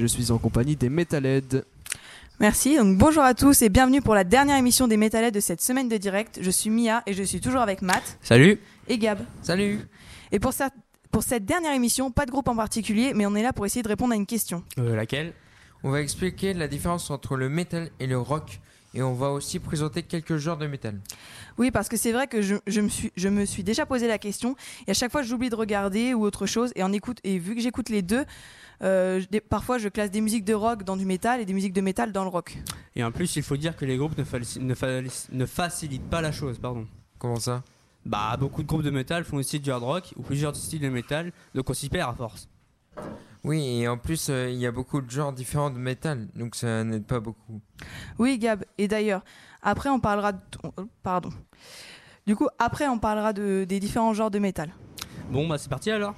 Je suis en compagnie des Metalheads. Merci, donc bonjour à tous et bienvenue pour la dernière émission des Metalheads de cette semaine de direct. Je suis Mia et je suis toujours avec Matt Salut et Gab. Salut Et pour, cette- pour cette dernière émission, pas de groupe en particulier, mais on est là pour essayer de répondre à une question. Euh, Laquelle? On va expliquer la différence entre le métal et le rock et on va aussi présenter quelques genres de métal. Oui, parce que c'est vrai que je, je me suis, je me suis déjà posé la question et à chaque fois j'oublie de regarder ou autre chose et, en écoute, et vu que j'écoute les deux, euh, je- parfois je classe des musiques de rock dans du métal et des musiques de métal dans le rock. Et en plus, il faut dire que les groupes ne, faci- ne fa- ne facilitent pas la chose, pardon. Comment ça? Bah, beaucoup de groupes de métal font aussi du hard rock ou plusieurs styles de métal, donc on s'y perd à force. Oui, et en plus, euh, il y a beaucoup de genres différents de métal, donc ça n'aide pas beaucoup. Oui, Gab. Et d'ailleurs, après on parlera de... euh, Pardon. Du coup, après on parlera de, des différents genres de métal. Bon, bah c'est parti alors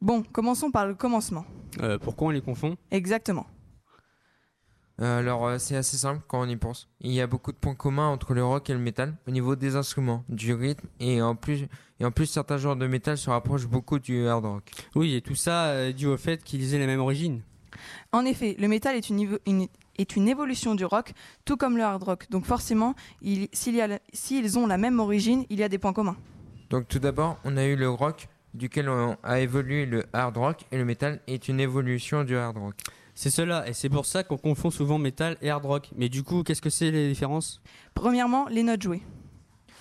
Bon, commençons par le commencement. Euh, Pourquoi on les confond? Exactement. Euh, alors, euh, c'est assez simple quand on y pense. Il y a beaucoup de points communs entre le rock et le métal au niveau des instruments, du rythme et en plus, et en plus certains genres de métal se rapprochent beaucoup du hard rock. Oui, et tout ça euh, dû au fait qu'ils aient la même origine. En effet, le métal est une, est une évolution du rock, tout comme le hard rock. Donc forcément, il- s'il y a la- s'ils ont la même origine, il y a des points communs. Donc tout d'abord, on a eu le rock, duquel on a évolué le hard rock, et le métal est une évolution du hard rock. C'est cela, et c'est pour ça qu'on confond souvent métal et hard rock. Mais du coup, qu'est-ce que c'est les différences? Premièrement, les notes jouées.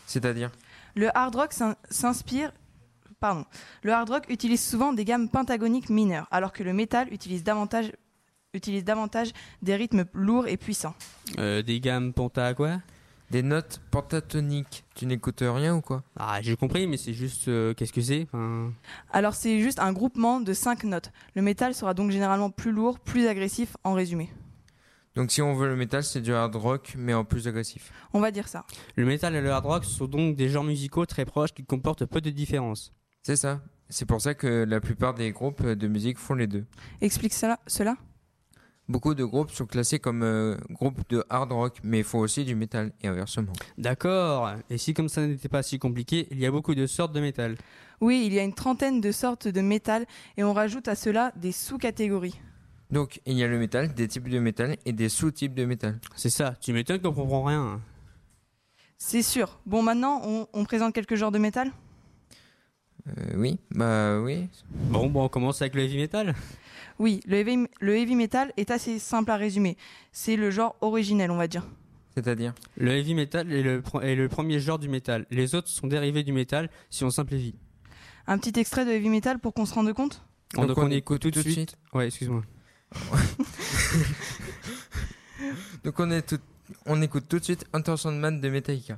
C'est-à-dire? Le hard rock s'in- s'inspire... Pardon. Le hard rock utilise souvent des gammes pentagoniques mineures, alors que le métal utilise davantage, utilise davantage des rythmes lourds et puissants. euh, Des gammes penta quoi? Des notes pentatoniques. Tu n'écoutes rien ou quoi? Ah, j'ai compris, mais c'est juste euh, qu'est-ce que c'est? Enfin, Alors c'est juste un groupement de 5 notes. Le métal sera donc généralement plus lourd, plus agressif en résumé. Donc si on veut le métal, c'est du hard rock, mais en plus agressif. On va dire ça. Le métal et le hard rock sont donc des genres musicaux très proches qui comportent peu de différences. C'est ça. C'est pour ça que la plupart des groupes de musique font les deux. Explique cela, cela Beaucoup de groupes sont classés comme euh, groupes de hard rock, mais font aussi du métal, et inversement. D'accord. Et si comme ça n'était pas si compliqué, il y a beaucoup de sortes de métal. Oui, il y a une trentaine de sortes de métal et on rajoute à cela des sous-catégories. Donc il y a le métal, des types de métal et des sous-types de métal. C'est ça. Tu m'étonnes qu'on comprend rien. C'est sûr. Bon, maintenant, on, on présente quelques genres de métal Euh, oui, bah oui. Bon, bon, on commence avec le heavy metal. Oui, le heavy, le heavy metal est assez simple à résumer. C'est le genre originel, on va dire. C'est-à-dire Le heavy metal est le, pro- est le premier genre du métal. Les autres sont dérivés du métal si on simplifie. Un petit extrait de heavy metal pour qu'on se rende compte? Donc, on, écoute tout de suite. Ouais, excuse-moi. Donc on, est tout- on écoute tout de suite Intention Man de Metallica.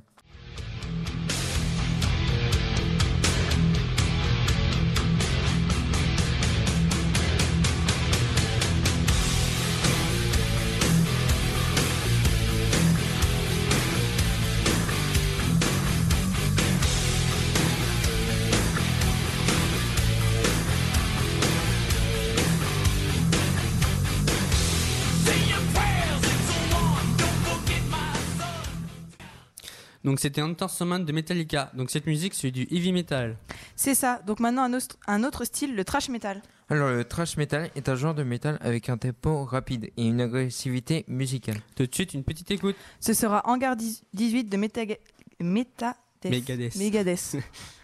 Donc c'était Entertainment de Metallica. Donc cette musique c'est du heavy metal. C'est ça. Donc maintenant, un, autre- un autre style, le trash metal. Alors le thrash metal est un genre de métal avec un tempo rapide et une agressivité musicale. Tout de suite une petite écoute. Ce sera Hangar 10 18 de Metaga- Megadeth. Megadeth. Megadeth.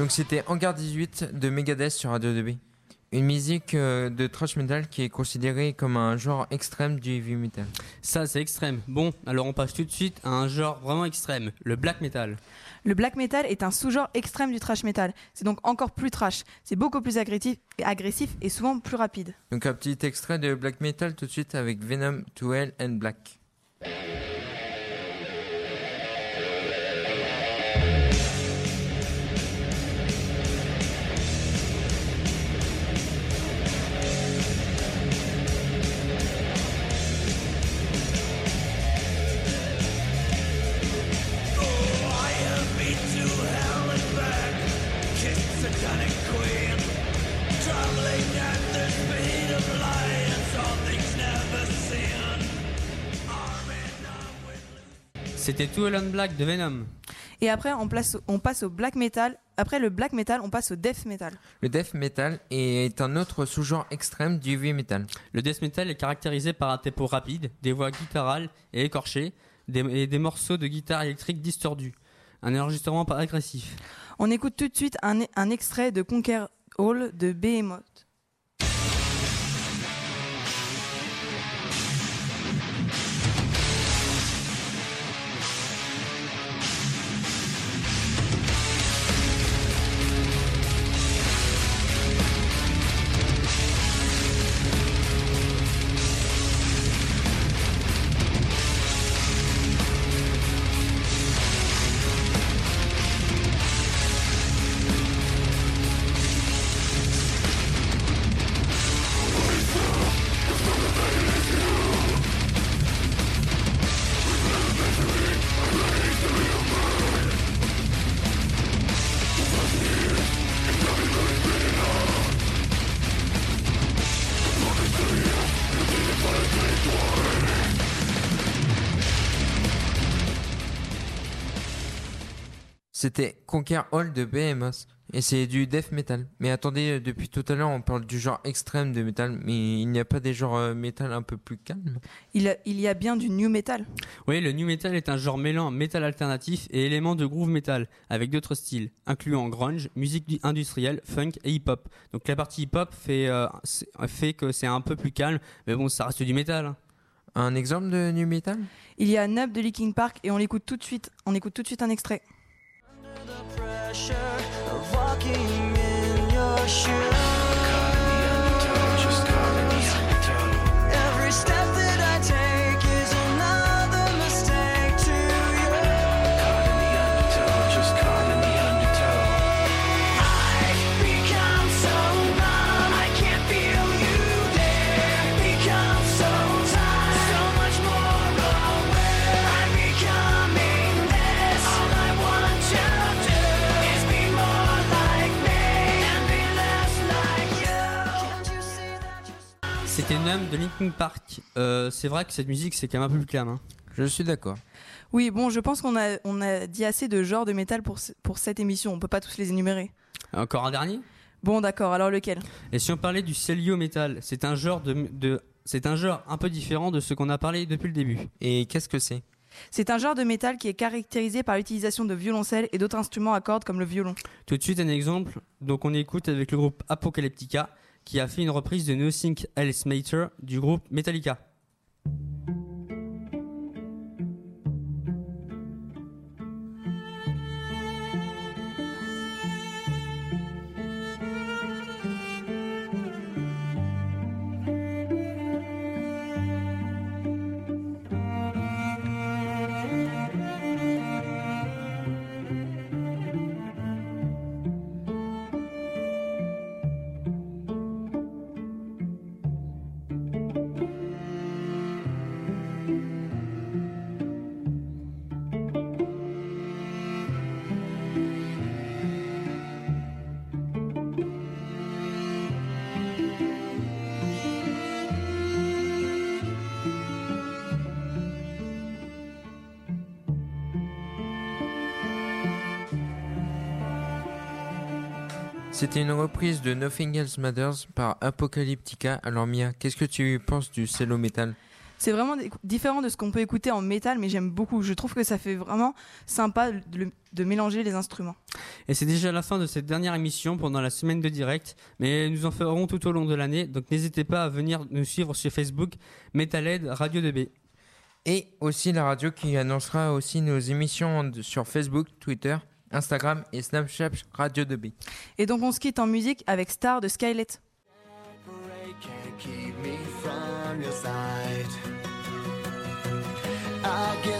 Donc c'était Hangar 18 de Megadeth sur Radio 2B. Une musique euh, de thrash metal qui est considérée comme un genre extrême du heavy metal. Ça c'est extrême. Bon, alors on passe tout de suite à un genre vraiment extrême, le black metal. Le black metal est un sous-genre extrême du trash metal. C'est donc encore plus trash. C'est beaucoup plus agressif, agressif et souvent plus rapide. Donc un petit extrait de black metal tout de suite avec Venom to Hell and Black. C'était Two Alone Black de Venom. Et après, on, place- on passe au black metal. Après le black metal, on passe au death metal. Le death metal est un autre sous-genre extrême du heavy metal. Le death metal est caractérisé par un tempo rapide, des voix guittarales et écorchées, des- et des morceaux de guitare électrique distordus. Un enregistrement pas agressif. On écoute tout de suite un, un extrait de Conquer Hall de Behemoth. C'était Conquer Hall de Behemoth. Et c'est du death metal. Mais attendez, euh, depuis tout à l'heure, on parle du genre extrême de metal. Mais il n'y a pas des genres euh, metal un peu plus calmes Il, a- il y a bien du new metal. Oui, le new metal est un genre mêlant métal alternatif et éléments de groove metal, avec d'autres styles, incluant grunge, musique du- industrielle, funk et hip-hop. Donc la partie hip-hop fait, euh, fait que c'est un peu plus calme, mais bon, ça reste du métal. hein. Un exemple de new metal? Il y a Nub de Linkin Park et on l'écoute tout de suite. On écoute tout de suite un extrait. Pressure of walking in your shoes. De Linkin Park. Euh, c'est vrai que cette musique, c'est quand même un peu plus calme. hein. Je suis d'accord. Oui, bon, je pense qu'on a, on a dit assez de genres de métal pour, ce- pour cette émission. On peut pas tous les énumérer. Encore un dernier? Bon, d'accord. Alors lequel? Et si on parlait du celio metal, c'est un genre de, de- c'est un genre un peu différent de ce qu'on a parlé depuis le début. Et qu'est-ce que c'est? C'est un genre de métal qui est caractérisé par l'utilisation de violoncelles et d'autres instruments à cordes comme le violon. Tout de suite un exemple. Donc on écoute avec le groupe Apocalyptica qui a fait une reprise de Nothing Else Matter du groupe Metallica. C'était une reprise de Nothing Else Matters par Apocalyptica. Alors Mia, qu'est-ce que tu penses du cello metal C'est vraiment di- différent de ce qu'on peut écouter en métal, mais j'aime beaucoup. Je trouve que ça fait vraiment sympa de, le- de mélanger les instruments. Et c'est déjà la fin de cette dernière émission pendant la semaine de direct, mais nous en ferons tout au long de l'année, donc n'hésitez pas à venir nous suivre sur Facebook, Metalhead Radio 2B. Et aussi la radio qui annoncera aussi nos émissions sur Facebook, Twitter, Instagram et Snapchat Radio 2B. Et donc on se quitte en musique avec Star de Skylet. Parade can't keep me from your side. I get